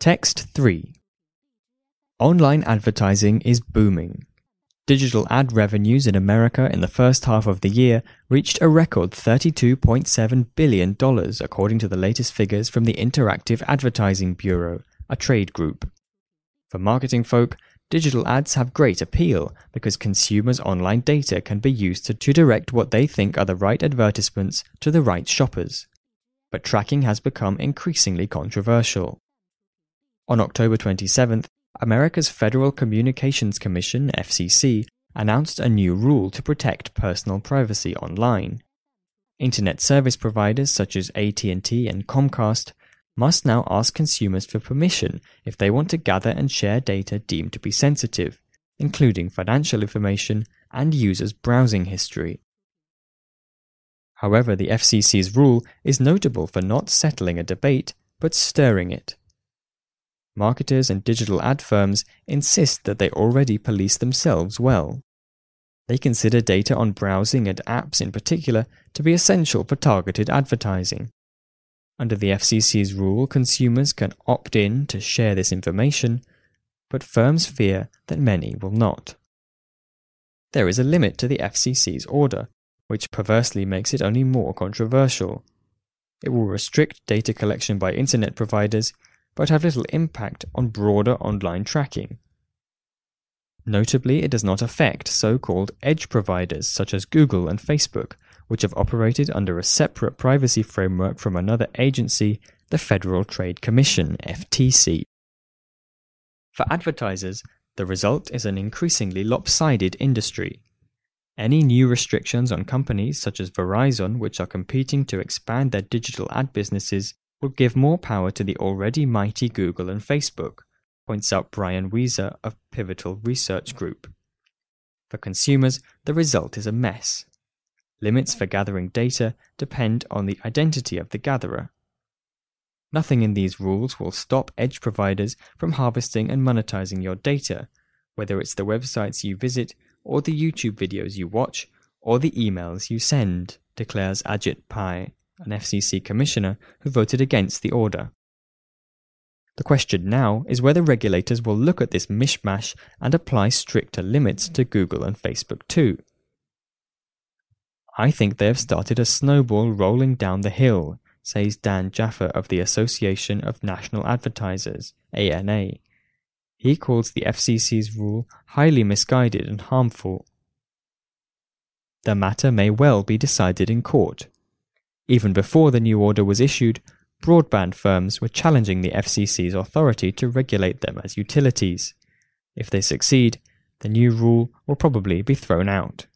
Text 3 Online advertising is booming. Digital ad revenues in America in the first half of the year reached a record $32.7 billion, according to the latest figures from the Interactive Advertising Bureau, a trade group. For marketing folk, digital ads have great appeal because consumers' online data can be used to, to direct what they think are the right advertisements to the right shoppers. But tracking has become increasingly controversial. On October 27th, America's Federal Communications Commission, FCC, announced a new rule to protect personal privacy online. Internet service providers such as AT&T and Comcast must now ask consumers for permission if they want to gather and share data deemed to be sensitive, including financial information and users' browsing history. However, the FCC's rule is notable for not settling a debate, but stirring it. Marketers and digital ad firms insist that they already police themselves well. They consider data on browsing and apps in particular to be essential for targeted advertising. Under the FCC's rule, consumers can opt in to share this information, but firms fear that many will not. There is a limit to the FCC's order, which perversely makes it only more controversial. It will restrict data collection by internet providers, but have little impact on broader online tracking. Notably, it does not affect so called edge providers such as Google and Facebook, which have operated under a separate privacy framework from another agency, the Federal Trade Commission, FTC. For advertisers, the result is an increasingly lopsided industry. Any new restrictions on companies such as Verizon, which are competing to expand their digital ad businesses, will give more power to the already mighty Google and Facebook, points out Brian Wieser of Pivotal Research Group. For consumers, the result is a mess. Limits for gathering data depend on the identity of the gatherer. Nothing in these rules will stop edge providers from harvesting and monetizing your data, whether it's the websites you visit, or the YouTube videos you watch, or the emails you send, declares Ajit Pai, an FCC commissioner who voted against the order. The question now is whether regulators will look at this mishmash and apply stricter limits to Google and Facebook too. I think they have started a snowball rolling down the hill, says Dan Jaffe of the Association of National Advertisers, ANA. He calls the FCC's rule highly misguided and harmful. The matter may well be decided in court. Even before the new order was issued, broadband firms were challenging the FCC's authority to regulate them as utilities. If they succeed, the new rule will probably be thrown out.